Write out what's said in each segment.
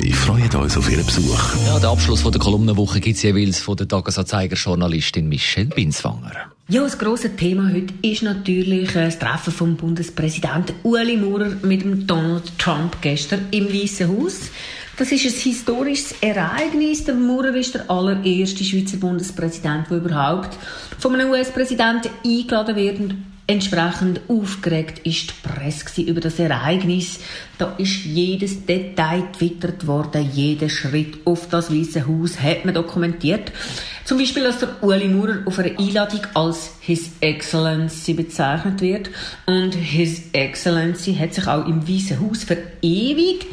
Wir freuen uns auf Ihren Besuch. Ja, den Abschluss von der Kolumnenwoche gibt es jeweils von der Tagesanzeiger-Journalistin Michelle Binswanger. Ja, das grosse Thema heute ist natürlich äh, das Treffen vom Bundespräsidenten Ueli Maurer mit dem Donald Trump gestern im Weißen Haus. Das ist ein historisches Ereignis. Der Maurer ist der allererste Schweizer Bundespräsident, der überhaupt von einem US-Präsidenten eingeladen wird. Entsprechend aufgeregt ist die Presse über das Ereignis. Da ist jedes Detail twittert worden, jeder Schritt auf das Weiße Haus hat man dokumentiert. Zum Beispiel, dass der Ueli Maurer auf einer Einladung als His Excellency bezeichnet wird. Und His Excellency hat sich auch im Weißen Haus verewigt.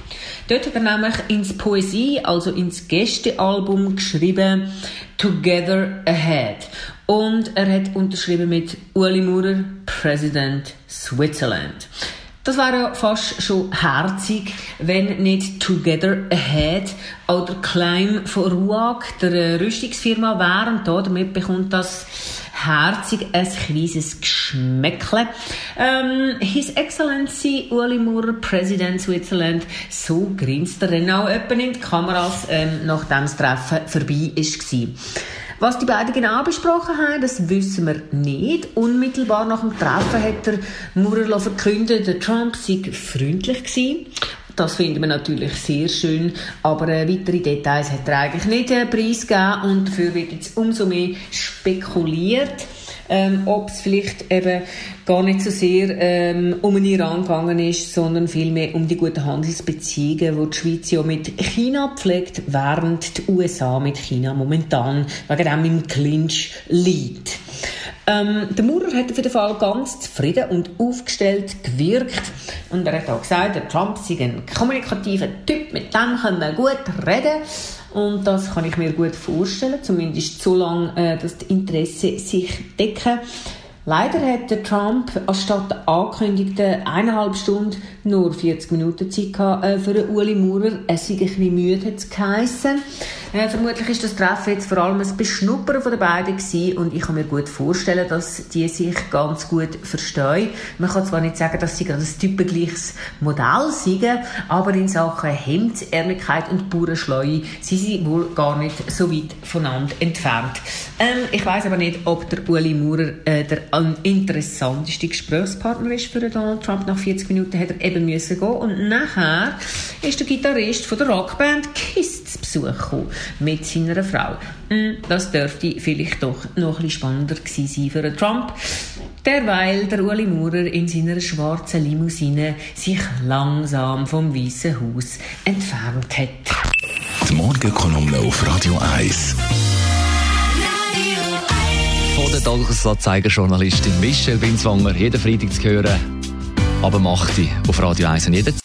Dort hat er nämlich ins Poesie, also ins Gästealbum geschrieben, Together Ahead. Und er hat unterschrieben mit Ueli Maurer, President Switzerland. Das wäre ja fast schon herzig, wenn nicht Together Ahead oder Climb von RUAG, der Rüstungsfirma, wäre. Und da, damit bekommt das herzig ein kleines Geschmäckle. Ähm, His Excellency Ueli Maurer, President Switzerland, so grinst er dann auch in die Kameras, ähm, nachdem das Treffen vorbei war. Was die beiden genau besprochen haben, das wissen wir nicht. Unmittelbar nach dem Treffen hat der Maurer verkündet, der Trump sei freundlich gewesen. Das finden wir natürlich sehr schön, aber äh, weitere Details hat er eigentlich nicht äh, preisgegeben und dafür wird jetzt umso mehr spekuliert ähm, ob es vielleicht eben gar nicht so sehr ähm, um den Iran gegangen ist, sondern vielmehr um die guten Handelsbeziehungen, die die Schweiz ja mit China pflegt, während die USA mit China momentan wegen dem im Clinch liegt. Ähm, der Maurer hat auf jeden Fall ganz zufrieden und aufgestellt gewirkt. Und er hat auch gesagt, der Trump sei ein kommunikativer Typ, mit dem können wir gut reden. Und das kann ich mir gut vorstellen, zumindest so lange, äh, dass die Interessen sich decken. Leider hat der Trump anstatt der angekündigten eineinhalb Stunden nur 40 Minuten Zeit gehabt, äh, für den Uli Maurer. Er sei ein bisschen müde, hat es geheissen. Äh, vermutlich ist das Treffen jetzt vor allem ein Beschnuppern von den beiden gewesen und ich kann mir gut vorstellen, dass die sich ganz gut verstehen. Man kann zwar nicht sagen, dass sie gerade ein typengleiches Modell sind, aber in Sachen Hemdsärmlichkeit und Bauernschleue sind sie wohl gar nicht so weit voneinander entfernt. Ähm, ich weiß aber nicht, ob der Uli Maurer äh, der interessanteste Gesprächspartner ist für Donald Trump. Nach 40 Minuten hat er eben müssen gehen und nachher ist der Gitarrist von der Rockband Kiss zu Besuch gekommen mit seiner Frau. Hm, das dürfte vielleicht doch noch ein bisschen spannender gewesen sein für Trump. Derweil der Uli Maurer in seiner schwarzen Limousine sich langsam vom Weißen Haus entfernt hat. Die Morgenkolumne auf Radio 1. Von der Tagesanzeiger-Journalistin Michelle Binswanger, jeden Freitag zu hören, aber macht die auf Radio 1 und jeden